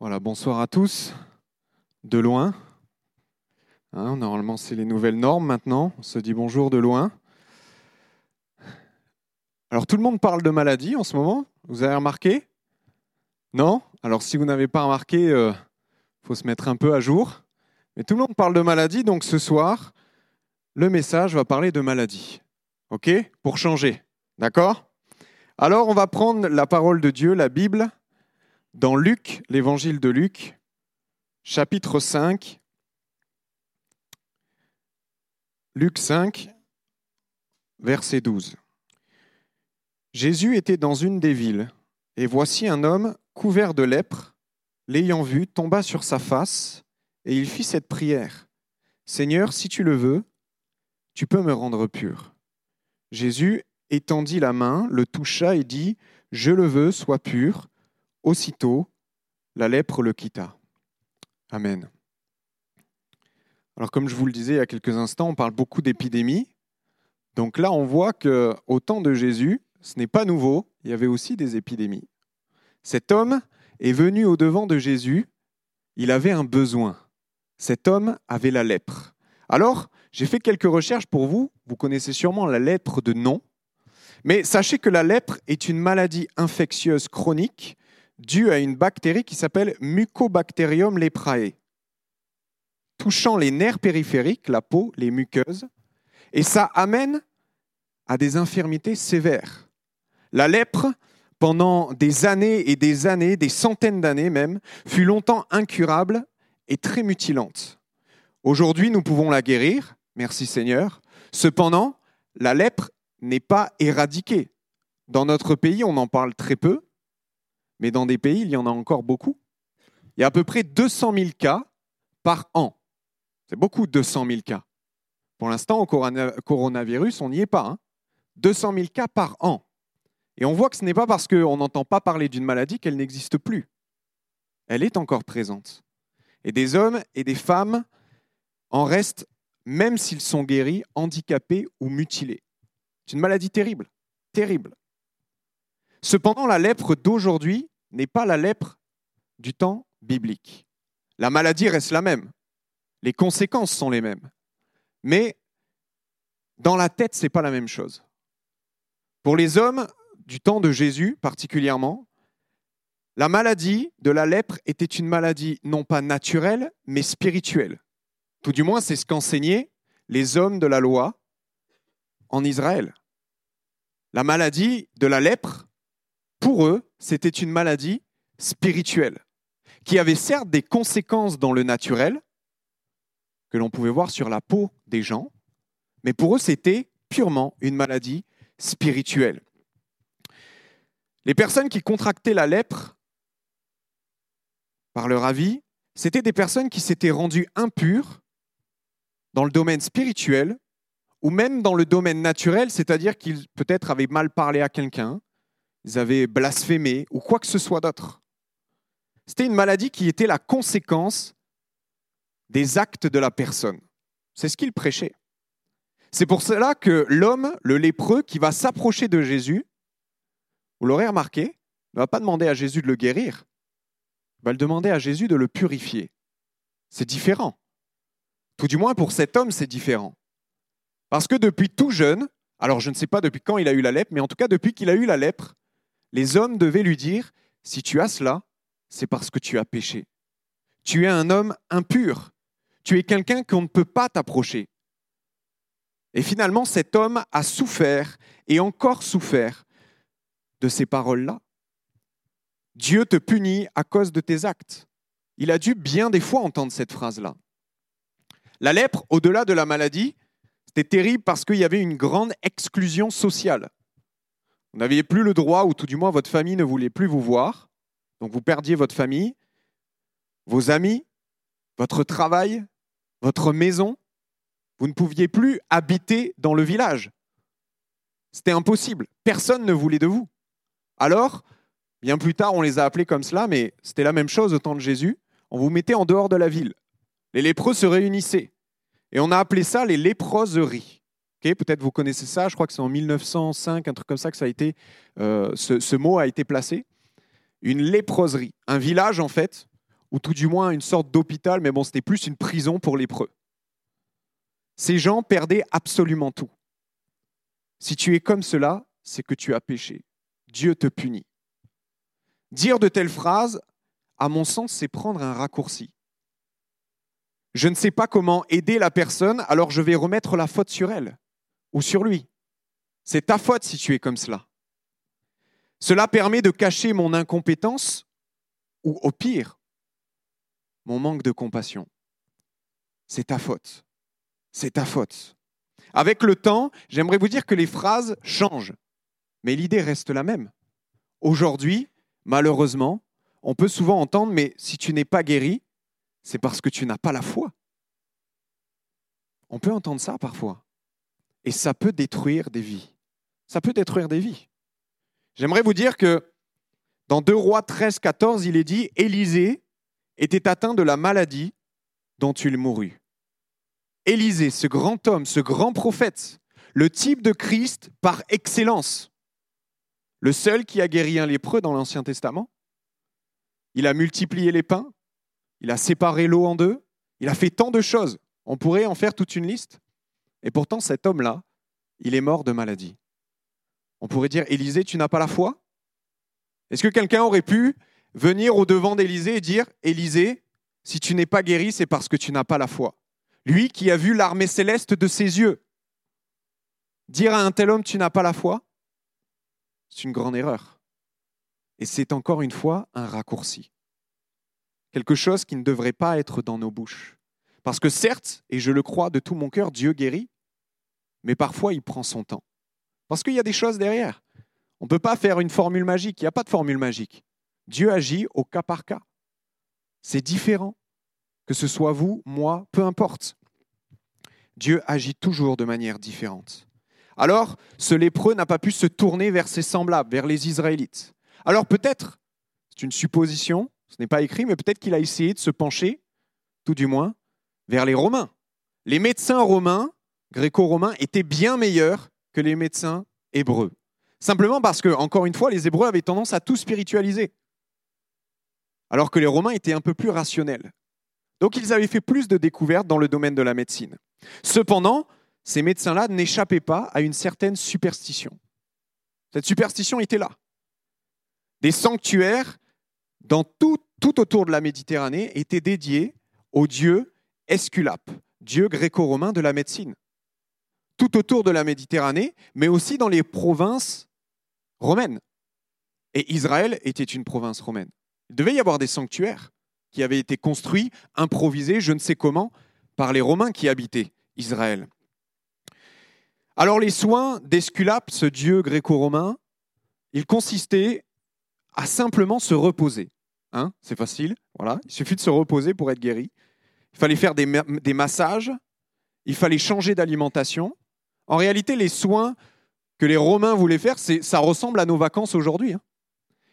Voilà, bonsoir à tous, de loin. Hein, normalement, c'est les nouvelles normes maintenant. On se dit bonjour de loin. Alors, tout le monde parle de maladie en ce moment. Vous avez remarqué? Non? Alors, si vous n'avez pas remarqué, il euh, faut se mettre un peu à jour. Mais tout le monde parle de maladie, donc ce soir, le message va parler de maladie. OK? Pour changer. D'accord? Alors, on va prendre la parole de Dieu, la Bible, dans Luc, l'évangile de Luc, chapitre 5. Luc 5, verset 12. Jésus était dans une des villes, et voici un homme couvert de lèpre, l'ayant vu, tomba sur sa face, et il fit cette prière. Seigneur, si tu le veux, tu peux me rendre pur. Jésus étendit la main, le toucha et dit, Je le veux, sois pur. Aussitôt, la lèpre le quitta. Amen. Alors comme je vous le disais il y a quelques instants, on parle beaucoup d'épidémies. Donc là, on voit que au temps de Jésus, ce n'est pas nouveau, il y avait aussi des épidémies. Cet homme est venu au devant de Jésus, il avait un besoin. Cet homme avait la lèpre. Alors, j'ai fait quelques recherches pour vous, vous connaissez sûrement la lèpre de nom, mais sachez que la lèpre est une maladie infectieuse chronique dû à une bactérie qui s'appelle Mucobacterium leprae, touchant les nerfs périphériques, la peau, les muqueuses, et ça amène à des infirmités sévères. La lèpre, pendant des années et des années, des centaines d'années même, fut longtemps incurable et très mutilante. Aujourd'hui, nous pouvons la guérir, merci Seigneur. Cependant, la lèpre n'est pas éradiquée. Dans notre pays, on en parle très peu, mais dans des pays, il y en a encore beaucoup. Il y a à peu près 200 000 cas par an. C'est beaucoup, 200 000 cas. Pour l'instant, au coronavirus, on n'y est pas. 200 hein. 000 cas par an. Et on voit que ce n'est pas parce qu'on n'entend pas parler d'une maladie qu'elle n'existe plus. Elle est encore présente. Et des hommes et des femmes en restent, même s'ils sont guéris, handicapés ou mutilés. C'est une maladie terrible, terrible. Cependant, la lèpre d'aujourd'hui n'est pas la lèpre du temps biblique. La maladie reste la même. Les conséquences sont les mêmes. Mais dans la tête, ce n'est pas la même chose. Pour les hommes du temps de Jésus particulièrement, la maladie de la lèpre était une maladie non pas naturelle, mais spirituelle. Tout du moins, c'est ce qu'enseignaient les hommes de la loi en Israël. La maladie de la lèpre pour eux, c'était une maladie spirituelle, qui avait certes des conséquences dans le naturel, que l'on pouvait voir sur la peau des gens, mais pour eux, c'était purement une maladie spirituelle. Les personnes qui contractaient la lèpre par leur avis, c'était des personnes qui s'étaient rendues impures dans le domaine spirituel ou même dans le domaine naturel, c'est-à-dire qu'ils peut-être avaient mal parlé à quelqu'un, ils avaient blasphémé ou quoi que ce soit d'autre. C'était une maladie qui était la conséquence des actes de la personne. C'est ce qu'il prêchait. C'est pour cela que l'homme, le lépreux, qui va s'approcher de Jésus, vous l'aurez remarqué, ne va pas demander à Jésus de le guérir, il va le demander à Jésus de le purifier. C'est différent. Tout du moins pour cet homme, c'est différent. Parce que depuis tout jeune, alors je ne sais pas depuis quand il a eu la lèpre, mais en tout cas depuis qu'il a eu la lèpre, les hommes devaient lui dire, si tu as cela, c'est parce que tu as péché. Tu es un homme impur. Tu es quelqu'un qu'on ne peut pas t'approcher. Et finalement, cet homme a souffert et encore souffert de ces paroles-là. Dieu te punit à cause de tes actes. Il a dû bien des fois entendre cette phrase-là. La lèpre, au-delà de la maladie, c'était terrible parce qu'il y avait une grande exclusion sociale. Vous n'aviez plus le droit, ou tout du moins votre famille ne voulait plus vous voir. Donc vous perdiez votre famille, vos amis, votre travail, votre maison. Vous ne pouviez plus habiter dans le village. C'était impossible. Personne ne voulait de vous. Alors, bien plus tard, on les a appelés comme cela, mais c'était la même chose au temps de Jésus. On vous mettait en dehors de la ville. Les lépreux se réunissaient. Et on a appelé ça les léproseries. Peut-être vous connaissez ça, je crois que c'est en 1905, un truc comme ça que ça a été, euh, ce, mot a été placé. Une léproserie, un village en fait ou tout du moins une sorte d'hôpital, mais bon, c'était plus une prison pour lépreux. Ces gens perdaient absolument tout. Si tu es comme cela, c'est que tu as péché. Dieu te punit. Dire de telles phrases, à mon sens, c'est prendre un raccourci. Je ne sais pas comment aider la personne, alors je vais remettre la faute sur elle ou sur lui. C'est ta faute si tu es comme cela. Cela permet de cacher mon incompétence ou au pire, mon manque de compassion. C'est ta faute. C'est ta faute. Avec le temps, j'aimerais vous dire que les phrases changent, mais l'idée reste la même. Aujourd'hui, malheureusement, on peut souvent entendre, mais si tu n'es pas guéri, c'est parce que tu n'as pas la foi. On peut entendre ça parfois. Et ça peut détruire des vies. Ça peut détruire des vies. J'aimerais vous dire que dans 2 Rois 13, 14, il est dit Élisée était atteint de la maladie dont il mourut. Élisée, ce grand homme, ce grand prophète, le type de Christ par excellence, le seul qui a guéri un lépreux dans l'Ancien Testament. Il a multiplié les pains, il a séparé l'eau en deux, il a fait tant de choses. On pourrait en faire toute une liste. Et pourtant, cet homme-là, il est mort de maladie. On pourrait dire, Élisée, tu n'as pas la foi? Est-ce que quelqu'un aurait pu venir au devant d'Élisée et dire, Élisée, si tu n'es pas guéri, c'est parce que tu n'as pas la foi? Lui qui a vu l'armée céleste de ses yeux. Dire à un tel homme, tu n'as pas la foi, c'est une grande erreur. Et c'est encore une fois un raccourci. Quelque chose qui ne devrait pas être dans nos bouches. Parce que certes, et je le crois de tout mon cœur, Dieu guérit, mais parfois il prend son temps. Parce qu'il y a des choses derrière. On ne peut pas faire une formule magique, il n'y a pas de formule magique. Dieu agit au cas par cas. C'est différent. Que ce soit vous, moi, peu importe. Dieu agit toujours de manière différente. Alors, ce lépreux n'a pas pu se tourner vers ses semblables, vers les Israélites. Alors peut-être, c'est une supposition, ce n'est pas écrit, mais peut-être qu'il a essayé de se pencher, tout du moins, vers les Romains. Les médecins romains, gréco-romains, étaient bien meilleurs que les médecins hébreux. Simplement parce que, encore une fois, les Hébreux avaient tendance à tout spiritualiser, alors que les Romains étaient un peu plus rationnels. Donc ils avaient fait plus de découvertes dans le domaine de la médecine. Cependant, ces médecins-là n'échappaient pas à une certaine superstition. Cette superstition était là. Des sanctuaires dans tout, tout autour de la Méditerranée étaient dédiés au dieu Esculape, dieu gréco-romain de la médecine tout autour de la Méditerranée, mais aussi dans les provinces romaines. Et Israël était une province romaine. Il devait y avoir des sanctuaires qui avaient été construits, improvisés, je ne sais comment, par les Romains qui habitaient Israël. Alors les soins d'Esculape, ce dieu gréco-romain, il consistait à simplement se reposer. Hein C'est facile, voilà. Il suffit de se reposer pour être guéri. Il fallait faire des massages, il fallait changer d'alimentation, en réalité, les soins que les Romains voulaient faire, ça ressemble à nos vacances aujourd'hui. Hein.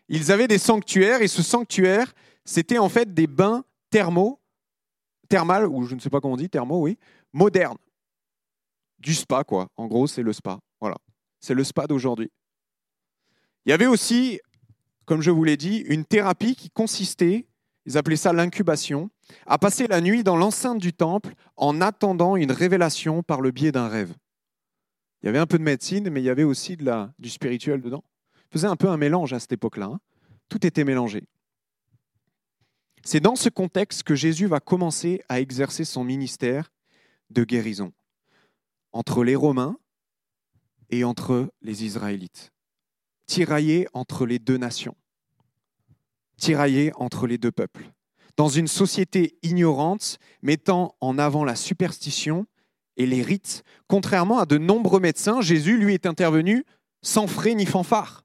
Ils avaient des sanctuaires et ce sanctuaire, c'était en fait des bains thermaux, thermales, ou je ne sais pas comment on dit, thermaux, oui, modernes. Du spa, quoi. En gros, c'est le spa. Voilà. C'est le spa d'aujourd'hui. Il y avait aussi, comme je vous l'ai dit, une thérapie qui consistait, ils appelaient ça l'incubation, à passer la nuit dans l'enceinte du temple en attendant une révélation par le biais d'un rêve. Il y avait un peu de médecine, mais il y avait aussi du spirituel dedans. Il faisait un peu un mélange à cette époque-là. Hein. Tout était mélangé. C'est dans ce contexte que Jésus va commencer à exercer son ministère de guérison entre les Romains et entre les Israélites. Tiraillé entre les deux nations. Tiraillé entre les deux peuples. Dans une société ignorante, mettant en avant la superstition et les rites. Contrairement à de nombreux médecins, Jésus, lui, est intervenu sans frais ni fanfare.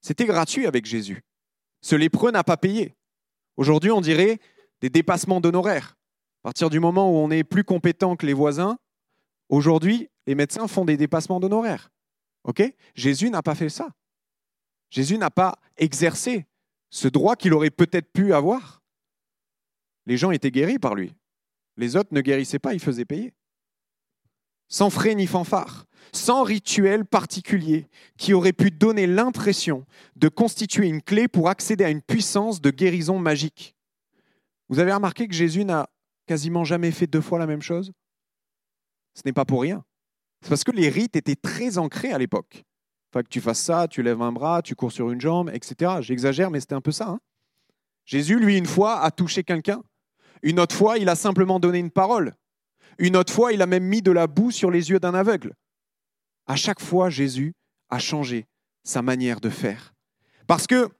C'était gratuit avec Jésus. Ce lépreux n'a pas payé. Aujourd'hui, on dirait des dépassements d'honoraires. À partir du moment où on est plus compétent que les voisins, aujourd'hui, les médecins font des dépassements d'honoraires. OK? Jésus n'a pas fait ça. Jésus n'a pas exercé ce droit qu'il aurait peut-être pu avoir. Les gens étaient guéris par lui. Les autres ne guérissaient pas, ils faisaient payer sans frais ni fanfare, sans rituel particulier qui aurait pu donner l'impression de constituer une clé pour accéder à une puissance de guérison magique. Vous avez remarqué que Jésus n'a quasiment jamais fait deux fois la même chose? Ce n'est pas pour rien. C'est parce que les rites étaient très ancrés à l'époque. Enfin, que tu fasses ça, tu lèves un bras, tu cours sur une jambe, etc. J'exagère, mais c'était un peu ça. Hein. Jésus, lui, une fois, a touché quelqu'un. Une autre fois, il a simplement donné une parole. Une autre fois, il a même mis de la boue sur les yeux d'un aveugle. À chaque fois, Jésus a changé sa manière de faire. Parce que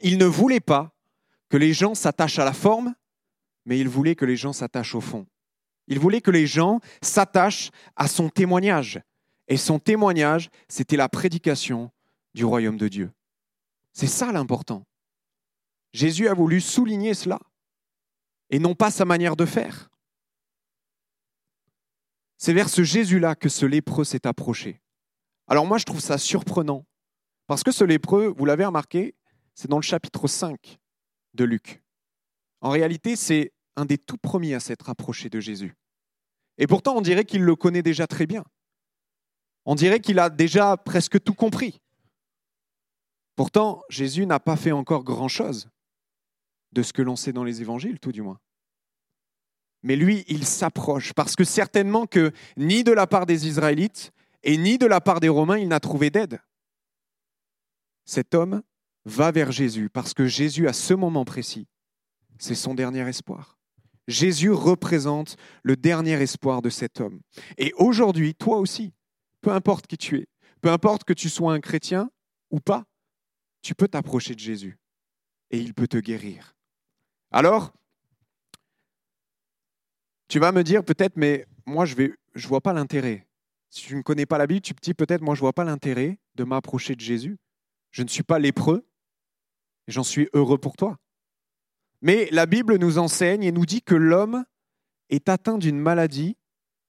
il ne voulait pas que les gens s'attachent à la forme, mais il voulait que les gens s'attachent au fond. Il voulait que les gens s'attachent à son témoignage. Et son témoignage, c'était la prédication du royaume de Dieu. C'est ça l'important. Jésus a voulu souligner cela, et non pas sa manière de faire. C'est vers ce Jésus-là que ce lépreux s'est approché. Alors moi, je trouve ça surprenant, parce que ce lépreux, vous l'avez remarqué, c'est dans le chapitre 5 de Luc. En réalité, c'est un des tout premiers à s'être approché de Jésus. Et pourtant, on dirait qu'il le connaît déjà très bien. On dirait qu'il a déjà presque tout compris. Pourtant, Jésus n'a pas fait encore grand-chose de ce que l'on sait dans les évangiles, tout du moins. Mais lui, il s'approche, parce que certainement que ni de la part des Israélites et ni de la part des Romains, il n'a trouvé d'aide. Cet homme va vers Jésus, parce que Jésus, à ce moment précis, c'est son dernier espoir. Jésus représente le dernier espoir de cet homme. Et aujourd'hui, toi aussi, peu importe qui tu es, peu importe que tu sois un chrétien ou pas, tu peux t'approcher de Jésus et il peut te guérir. Alors, tu vas me dire peut-être, mais moi je ne vois pas l'intérêt. Si tu ne connais pas la Bible, tu te dis peut-être, moi je vois pas l'intérêt de m'approcher de Jésus. Je ne suis pas lépreux j'en suis heureux pour toi. Mais la Bible nous enseigne et nous dit que l'homme est atteint d'une maladie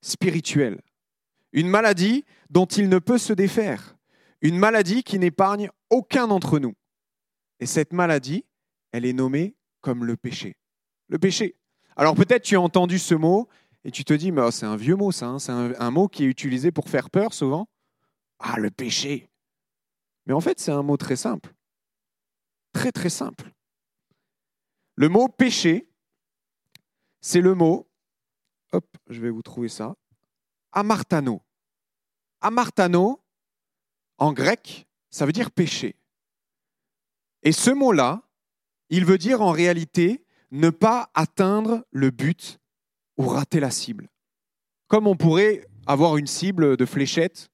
spirituelle, une maladie dont il ne peut se défaire, une maladie qui n'épargne aucun d'entre nous. Et cette maladie, elle est nommée comme le péché. Le péché. Alors peut-être tu as entendu ce mot et tu te dis, mais oh, c'est un vieux mot ça, hein. c'est un mot qui est utilisé pour faire peur souvent. Ah, le péché. Mais en fait, c'est un mot très simple. Très très simple. Le mot péché, c'est le mot, hop, je vais vous trouver ça, amartano. Amartano, en grec, ça veut dire péché. Et ce mot-là, il veut dire en réalité ne pas atteindre le but ou rater la cible. Comme on pourrait avoir une cible de fléchette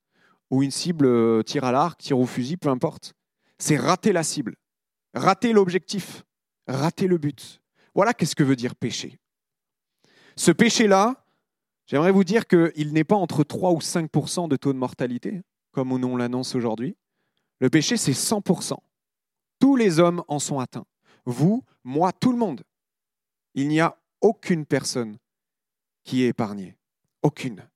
ou une cible euh, tir à l'arc, tir au fusil, peu importe. C'est rater la cible, rater l'objectif rater le but. Voilà qu'est-ce que veut dire péché. Ce péché-là, j'aimerais vous dire qu'il n'est pas entre 3 ou 5% de taux de mortalité, comme on l'annonce aujourd'hui. Le péché, c'est 100% Tous les hommes en sont atteints. Vous, moi, tout le monde. Il n'y a aucune personne qui est épargnée. Aucune.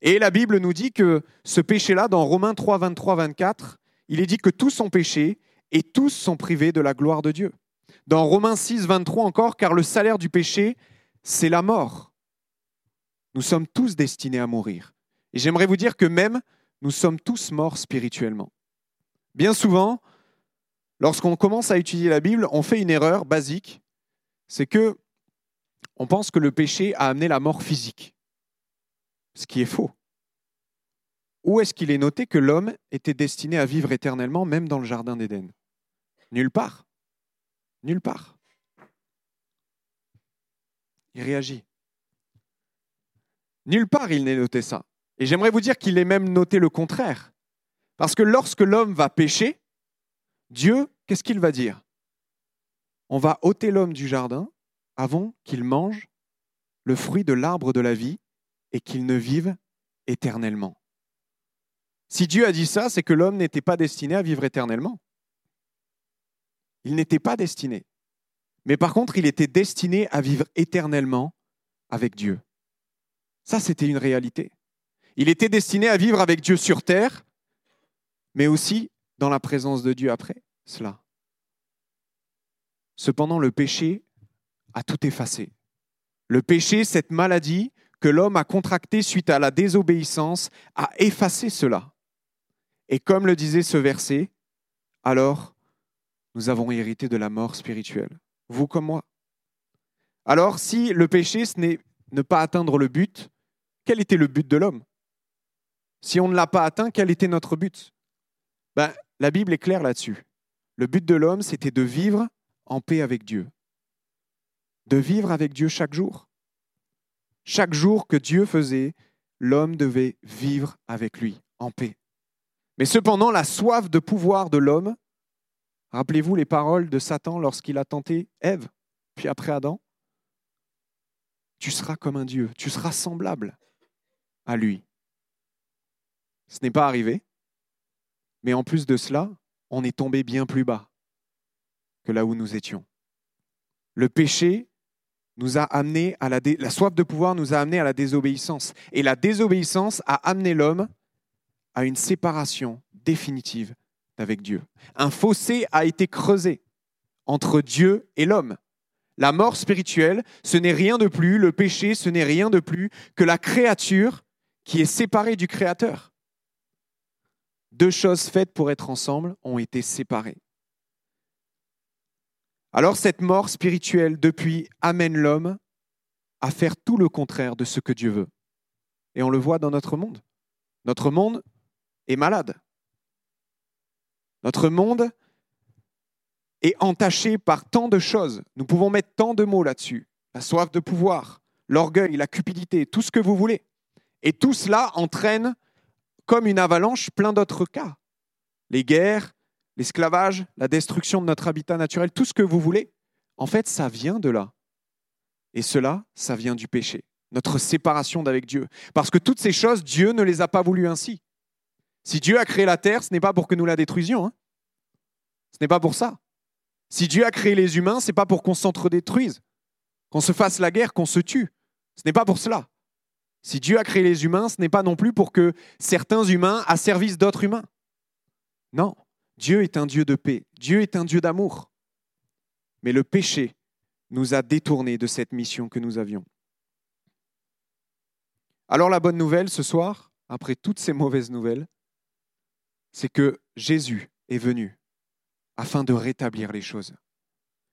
Et la Bible nous dit que ce péché-là, dans Romains 3, 23, 24, il est dit que tous sont péchés et tous sont privés de la gloire de Dieu. Dans Romains 6, 23 encore, car le salaire du péché, c'est la mort. Nous sommes tous destinés à mourir. Et j'aimerais vous dire que même nous sommes tous morts spirituellement. Bien souvent, lorsqu'on commence à étudier la Bible, on fait une erreur basique, c'est que on pense que le péché a amené la mort physique, ce qui est faux. Où est-ce qu'il est noté que l'homme était destiné à vivre éternellement, même dans le Jardin d'Éden? Nulle part. Nulle part. Il réagit. Nulle part il n'est noté ça. Et j'aimerais vous dire qu'il est même noté le contraire. Parce que lorsque l'homme va pécher, Dieu, qu'est-ce qu'il va dire? On va ôter l'homme du jardin avant qu'il mange le fruit de l'arbre de la vie et qu'il ne vive éternellement. Si Dieu a dit ça, c'est que l'homme n'était pas destiné à vivre éternellement. Il n'était pas destiné. Mais par contre, il était destiné à vivre éternellement avec Dieu. Ça, c'était une réalité. Il était destiné à vivre avec Dieu sur terre, mais aussi dans la présence de Dieu après cela. Cependant, le péché a tout effacé. Le péché, cette maladie que l'homme a contractée suite à la désobéissance, a effacé cela. Et comme le disait ce verset, alors nous avons hérité de la mort spirituelle, vous comme moi. Alors, si le péché, ce n'est ne pas atteindre le but, quel était le but de l'homme? Si on ne l'a pas atteint, quel était notre but? Ben, La Bible est claire là-dessus. Le but de l'homme, c'était de vivre en paix avec Dieu. De vivre avec Dieu chaque jour. Chaque jour que Dieu faisait, l'homme devait vivre avec lui en paix. Mais cependant, la soif de pouvoir de l'homme, rappelez-vous les paroles de Satan lorsqu'il a tenté Ève, puis après Adam, tu seras comme un Dieu, tu seras semblable à lui. Ce n'est pas arrivé, mais en plus de cela, on est tombé bien plus bas là où nous étions. Le péché nous a amené à la, la soif de pouvoir nous a amené à la désobéissance. Et la désobéissance a amené l'homme à une séparation définitive avec Dieu. Un fossé a été creusé entre Dieu et l'homme. La mort spirituelle, ce n'est rien de plus, le péché, ce n'est rien de plus que la créature qui est séparée du Créateur. Deux choses faites pour être ensemble ont été séparées. Alors cette mort spirituelle, depuis, amène l'homme à faire tout le contraire de ce que Dieu veut. Et on le voit dans notre monde. Notre monde est malade. Notre monde est entaché par tant de choses. Nous pouvons mettre tant de mots là-dessus. La soif de pouvoir, l'orgueil, la cupidité, tout ce que vous voulez. Et tout cela entraîne, comme une avalanche, plein d'autres cas. Les guerres, l'esclavage, la destruction de notre habitat naturel, tout ce que vous voulez. En fait, ça vient de là. Et cela, ça vient du péché, notre séparation d'avec Dieu. Parce que toutes ces choses, Dieu ne les a pas voulues ainsi. Si Dieu a créé la terre, ce n'est pas pour que nous la détruisions. Hein. ce n'est pas pour ça. Si Dieu a créé les humains, ce n'est pas pour qu'on s'entre-détruise, qu'on se fasse la guerre, qu'on se tue. Ce n'est pas pour cela. Si Dieu a créé les humains, ce n'est pas non plus pour que certains humains asservissent d'autres humains. Non, Dieu est un Dieu de paix, Dieu est un Dieu d'amour. Mais le péché nous a détournés de cette mission que nous avions. Alors la bonne nouvelle ce soir, après toutes ces mauvaises nouvelles, c'est que Jésus est venu afin de rétablir les choses.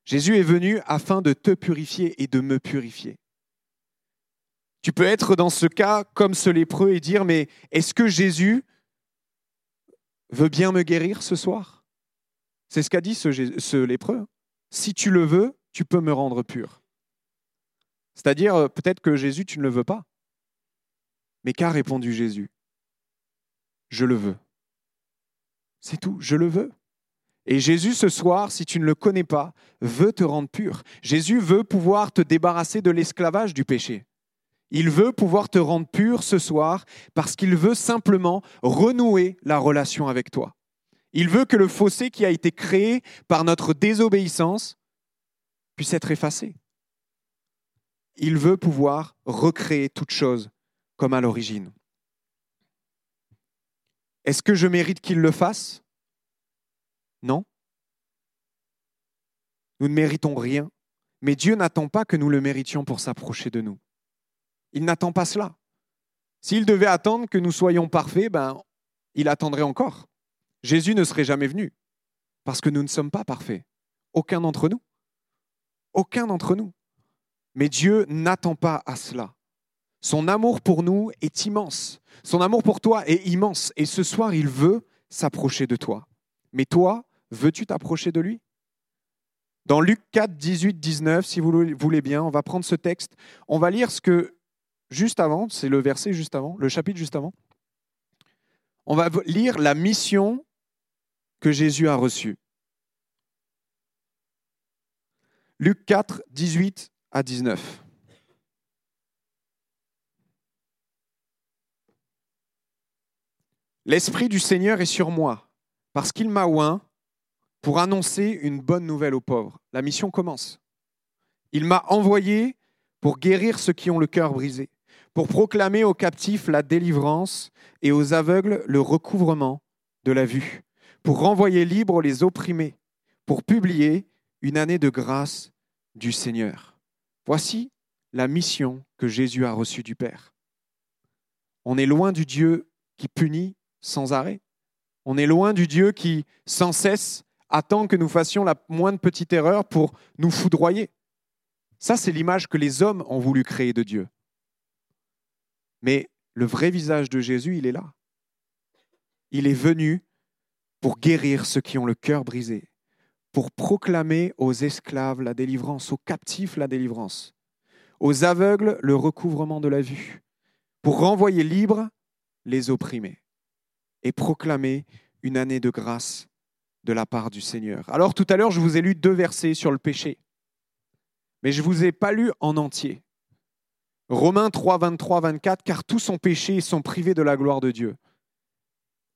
Jésus est venu afin de te purifier et de me purifier. Tu peux être dans ce cas comme ce lépreux et dire, mais est-ce que Jésus veut bien me guérir ce soir? C'est ce qu'a dit ce, ce lépreux. Si tu le veux, tu peux me rendre pur. C'est-à-dire, euh, peut-être que Jésus, tu ne le veux pas. Mais qu'a répondu Jésus? Je le veux. C'est tout, je le veux. Et Jésus, ce soir, si tu ne le connais pas, veut te rendre pur. Jésus veut pouvoir te débarrasser de l'esclavage du péché. Il veut pouvoir te rendre pur ce soir parce qu'il veut simplement renouer la relation avec toi. Il veut que le fossé qui a été créé par notre désobéissance puisse être effacé. Il veut pouvoir recréer toute chose comme à l'origine. Est-ce que je mérite qu'il le fasse? Non. Nous ne méritons rien, mais Dieu n'attend pas que nous le méritions pour s'approcher de nous. Il n'attend pas cela. S'il devait attendre que nous soyons parfaits, ben, il attendrait encore. Jésus ne serait jamais venu, parce que nous ne sommes pas parfaits. Aucun d'entre nous. Aucun d'entre nous. Mais Dieu n'attend pas à cela. Son amour pour nous est immense. Son amour pour toi est immense. Et ce soir, il veut s'approcher de toi. Mais toi, veux-tu t'approcher de lui? Dans Luc 4, 18, 19, si vous voulez bien, on va prendre ce texte. On va lire ce que, juste avant, c'est le verset juste avant, le chapitre juste avant. On va lire la mission que Jésus a reçue. Luc 4, 18 à 19. L'Esprit du Seigneur est sur moi, parce qu'il m'a oint pour annoncer une bonne nouvelle aux pauvres. La mission commence. Il m'a envoyé pour guérir ceux qui ont le cœur brisé, pour proclamer aux captifs la délivrance et aux aveugles le recouvrement de la vue, pour renvoyer libres les opprimés, pour publier une année de grâce du Seigneur. Voici la mission que Jésus a reçue du Père. On est loin du Dieu qui punit sans arrêt. On est loin du Dieu qui, sans cesse, attend que nous fassions la moindre petite erreur pour nous foudroyer. Ça, c'est l'image que les hommes ont voulu créer de Dieu. Mais le vrai visage de Jésus, il est là. Il est venu pour guérir ceux qui ont le cœur brisé, pour proclamer aux esclaves la délivrance, aux captifs la délivrance, aux aveugles le recouvrement de la vue, pour renvoyer libres les opprimés et proclamer une année de grâce de la part du Seigneur. Alors tout à l'heure, je vous ai lu deux versets sur le péché, mais je ne vous ai pas lu en entier. Romains 3, 23, 24, car tous sont péchés et sont privés de la gloire de Dieu.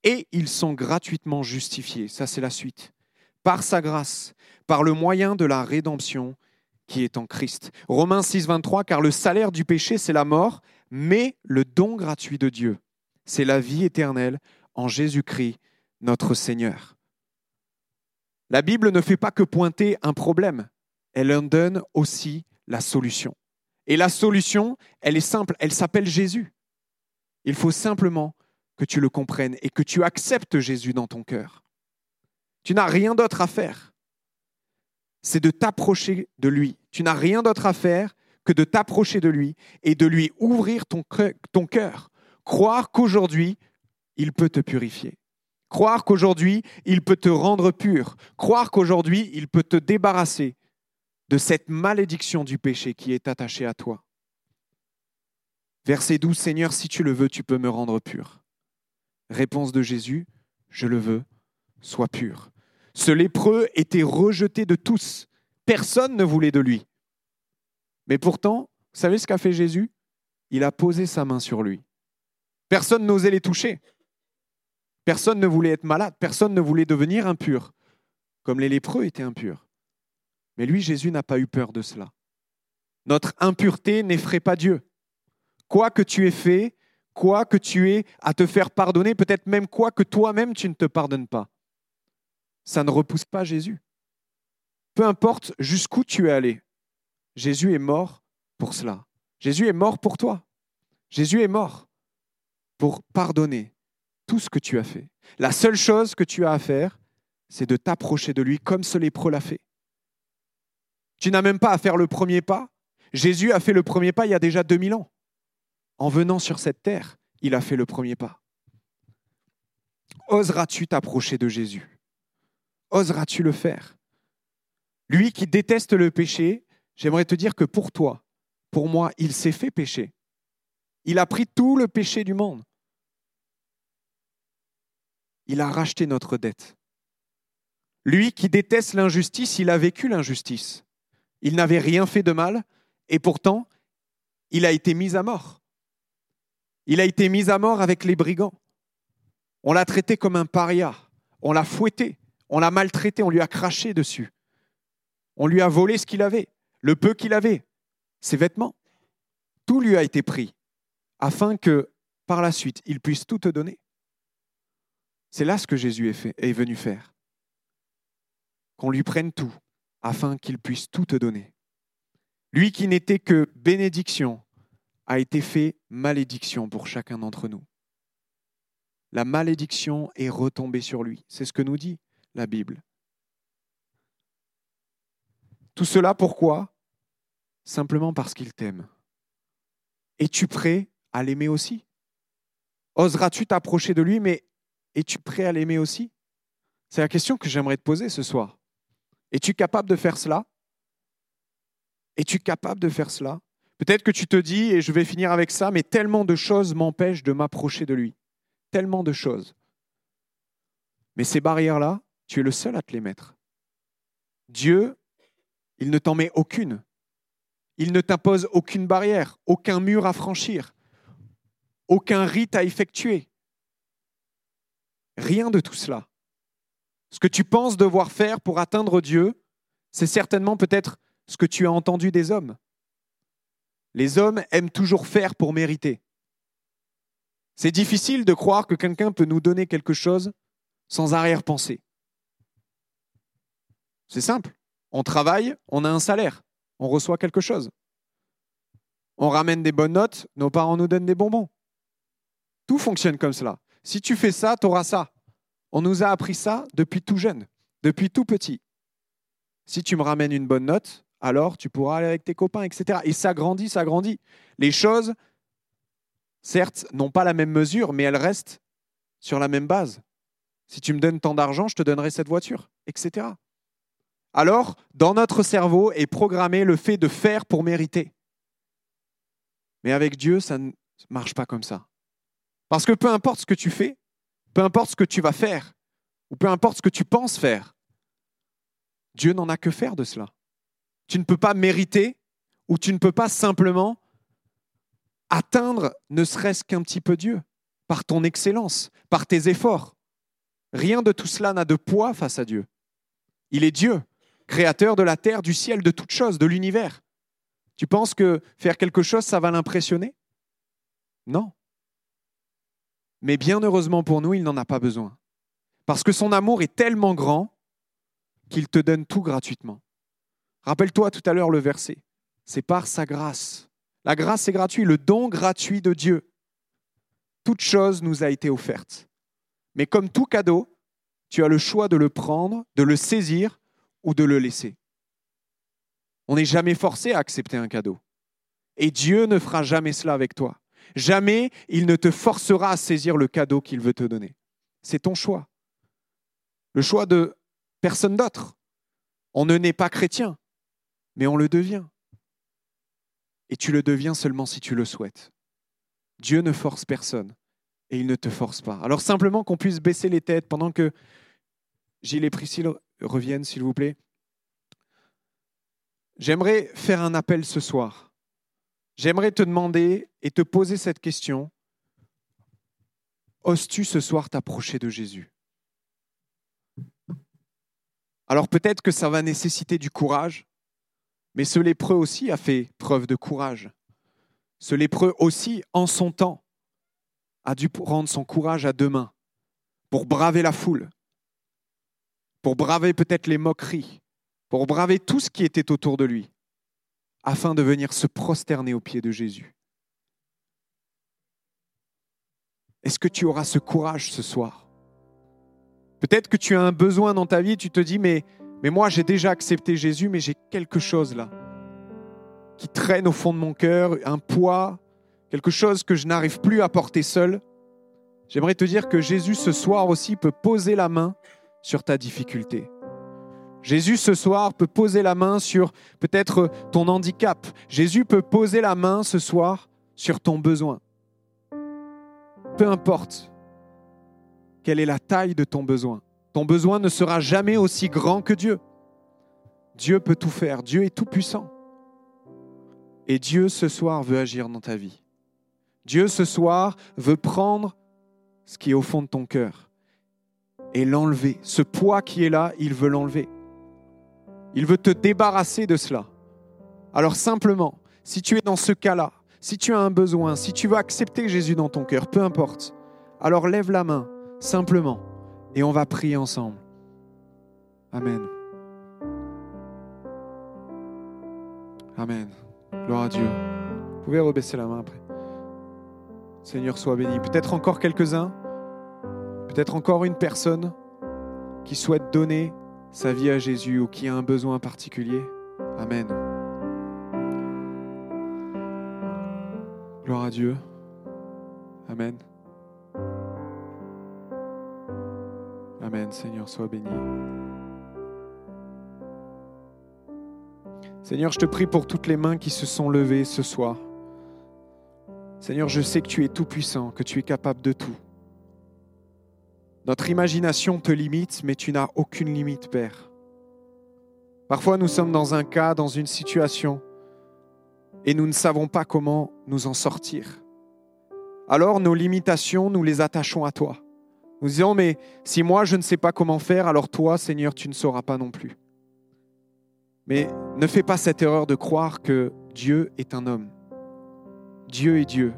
Et ils sont gratuitement justifiés, ça c'est la suite, par sa grâce, par le moyen de la rédemption qui est en Christ. Romains 6, 23, car le salaire du péché, c'est la mort, mais le don gratuit de Dieu, c'est la vie éternelle en Jésus-Christ, notre Seigneur. La Bible ne fait pas que pointer un problème, elle en donne aussi la solution. Et la solution, elle est simple, elle s'appelle Jésus. Il faut simplement que tu le comprennes et que tu acceptes Jésus dans ton cœur. Tu n'as rien d'autre à faire. C'est de t'approcher de lui. Tu n'as rien d'autre à faire que de t'approcher de lui et de lui ouvrir ton cœur. Croire qu'aujourd'hui, il peut te purifier. Croire qu'aujourd'hui, il peut te rendre pur. Croire qu'aujourd'hui, il peut te débarrasser de cette malédiction du péché qui est attachée à toi. Verset 12, Seigneur, si tu le veux, tu peux me rendre pur. Réponse de Jésus, je le veux, sois pur. Ce lépreux était rejeté de tous. Personne ne voulait de lui. Mais pourtant, vous savez ce qu'a fait Jésus? Il a posé sa main sur lui. Personne n'osait les toucher. Personne ne voulait être malade, personne ne voulait devenir impur, comme les lépreux étaient impurs. Mais lui, Jésus n'a pas eu peur de cela. Notre impureté n'effraie pas Dieu. Quoi que tu aies fait, quoi que tu aies à te faire pardonner, peut-être même quoi que toi-même tu ne te pardonnes pas, ça ne repousse pas Jésus. Peu importe jusqu'où tu es allé, Jésus est mort pour cela. Jésus est mort pour toi. Jésus est mort pour pardonner, tout ce que tu as fait. La seule chose que tu as à faire, c'est de t'approcher de lui comme ce lépreux l'a fait. Tu n'as même pas à faire le premier pas. Jésus a fait le premier pas il y a déjà 2000 ans. En venant sur cette terre, il a fait le premier pas. Oseras-tu t'approcher de Jésus? Oseras-tu le faire? Lui qui déteste le péché, j'aimerais te dire que pour toi, pour moi, il s'est fait pécher. Il a pris tout le péché du monde. Il a racheté notre dette. Lui qui déteste l'injustice, il a vécu l'injustice. Il n'avait rien fait de mal et pourtant, il a été mis à mort. Il a été mis à mort avec les brigands. On l'a traité comme un paria. On l'a fouetté. On l'a maltraité. On lui a craché dessus. On lui a volé ce qu'il avait, le peu qu'il avait, ses vêtements. Tout lui a été pris afin que par la suite, il puisse tout te donner. C'est là ce que Jésus est, est venu faire. Qu'on lui prenne tout, afin qu'il puisse tout te donner. Lui qui n'était que bénédiction, a été fait malédiction pour chacun d'entre nous. La malédiction est retombée sur lui. C'est ce que nous dit la Bible. Tout cela pourquoi? Simplement parce qu'il t'aime. Es-tu prêt à l'aimer aussi? Oseras-tu t'approcher de lui, mais es-tu prêt à l'aimer aussi? C'est la question que j'aimerais te poser ce soir. Es-tu capable de faire cela? Es-tu capable de faire cela? Peut-être que tu te dis, et je vais finir avec ça, mais tellement de choses m'empêchent de m'approcher de lui. Tellement de choses. Mais ces barrières-là, tu es le seul à te les mettre. Dieu, il ne t'en met aucune. Il ne t'impose aucune barrière, aucun mur à franchir, aucun rite à effectuer. Rien de tout cela. Ce que tu penses devoir faire pour atteindre Dieu, c'est certainement peut-être ce que tu as entendu des hommes. Les hommes aiment toujours faire pour mériter. C'est difficile de croire que quelqu'un peut nous donner quelque chose sans arrière-pensée. C'est simple. On travaille, on a un salaire, on reçoit quelque chose. On ramène des bonnes notes, nos parents nous donnent des bonbons. Tout fonctionne comme cela. Si tu fais ça, tu auras ça. On nous a appris ça depuis tout jeune, depuis tout petit. Si tu me ramènes une bonne note, alors tu pourras aller avec tes copains, etc. Et ça grandit, ça grandit. Les choses, certes, n'ont pas la même mesure, mais elles restent sur la même base. Si tu me donnes tant d'argent, je te donnerai cette voiture, etc. Alors, dans notre cerveau est programmé le fait de faire pour mériter. Mais avec Dieu, ça ne marche pas comme ça. Parce que peu importe ce que tu fais, peu importe ce que tu vas faire, ou peu importe ce que tu penses faire, Dieu n'en a que faire de cela. Tu ne peux pas mériter ou tu ne peux pas simplement atteindre ne serait-ce qu'un petit peu Dieu par ton excellence, par tes efforts. Rien de tout cela n'a de poids face à Dieu. Il est Dieu, créateur de la terre, du ciel, de toutes choses, de l'univers. Tu penses que faire quelque chose, ça va l'impressionner? Non. Mais bien heureusement pour nous, il n'en a pas besoin. Parce que son amour est tellement grand qu'il te donne tout gratuitement. Rappelle-toi tout à l'heure le verset. C'est par sa grâce. La grâce est gratuite, le don gratuit de Dieu. Toute chose nous a été offerte. Mais comme tout cadeau, tu as le choix de le prendre, de le saisir ou de le laisser. On n'est jamais forcé à accepter un cadeau. Et Dieu ne fera jamais cela avec toi. Jamais il ne te forcera à saisir le cadeau qu'il veut te donner. C'est ton choix. Le choix de personne d'autre. On ne naît pas chrétien, mais on le devient. Et tu le deviens seulement si tu le souhaites. Dieu ne force personne et il ne te force pas. Alors simplement qu'on puisse baisser les têtes pendant que Gilles et Priscille reviennent, s'il vous plaît. J'aimerais faire un appel ce soir. J'aimerais te demander et te poser cette question. Oses-tu ce soir t'approcher de Jésus? Alors peut-être que ça va nécessiter du courage, mais ce lépreux aussi a fait preuve de courage. Ce lépreux aussi, en son temps, a dû rendre son courage à deux mains pour braver la foule, pour braver peut-être les moqueries, pour braver tout ce qui était autour de lui, afin de venir se prosterner aux pieds de Jésus. Est-ce que tu auras ce courage ce soir? Peut-être que tu as un besoin dans ta vie, tu te dis, mais, mais moi j'ai déjà accepté Jésus, mais j'ai quelque chose là qui traîne au fond de mon cœur, un poids, quelque chose que je n'arrive plus à porter seul. J'aimerais te dire que Jésus ce soir aussi peut poser la main sur ta difficulté. Jésus ce soir peut poser la main sur peut-être ton handicap. Jésus peut poser la main ce soir sur ton besoin. Peu importe quelle est la taille de ton besoin. Ton besoin ne sera jamais aussi grand que Dieu. Dieu peut tout faire. Dieu est tout puissant. Et Dieu ce soir veut agir dans ta vie. Dieu ce soir veut prendre ce qui est au fond de ton cœur et l'enlever. Ce poids qui est là, il veut l'enlever. Il veut te débarrasser de cela. Alors simplement, si tu es dans ce cas-là, si tu as un besoin, si tu veux accepter Jésus dans ton cœur, peu importe, alors lève la main, simplement, et on va prier ensemble. Amen. Amen. Gloire à Dieu. Vous pouvez rebaisser la main après. Seigneur, sois béni. Peut-être encore quelques-uns, peut-être encore une personne qui souhaite donner sa vie à Jésus ou qui a un besoin particulier. Amen. Gloire à Dieu. Amen. Amen. Seigneur, sois béni. Seigneur, je te prie pour toutes les mains qui se sont levées ce soir. Seigneur, je sais que tu es tout puissant, que tu es capable de tout. Notre imagination te limite, mais tu n'as aucune limite, Père. Parfois, nous sommes dans un cas, dans une situation, et nous ne savons pas comment nous en sortir. Alors, nos limitations, nous les attachons à toi. Nous disons, mais si moi, je ne sais pas comment faire, alors toi, Seigneur, tu ne sauras pas non plus. Mais ne fais pas cette erreur de croire que Dieu est un homme. Dieu est Dieu.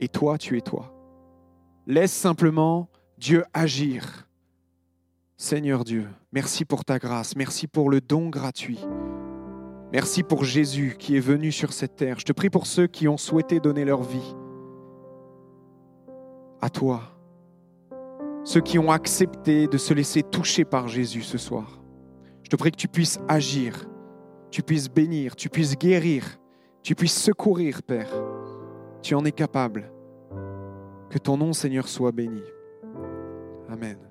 Et toi, tu es toi. Laisse simplement Dieu agir. Seigneur Dieu, merci pour ta grâce, merci pour le don gratuit. Merci pour Jésus qui est venu sur cette terre. Je te prie pour ceux qui ont souhaité donner leur vie à toi. Ceux qui ont accepté de se laisser toucher par Jésus ce soir. Je te prie que tu puisses agir tu puisses bénir, tu puisses guérir, tu puisses secourir, Père. Tu en es capable. Que ton nom, Seigneur, soit béni. Amen.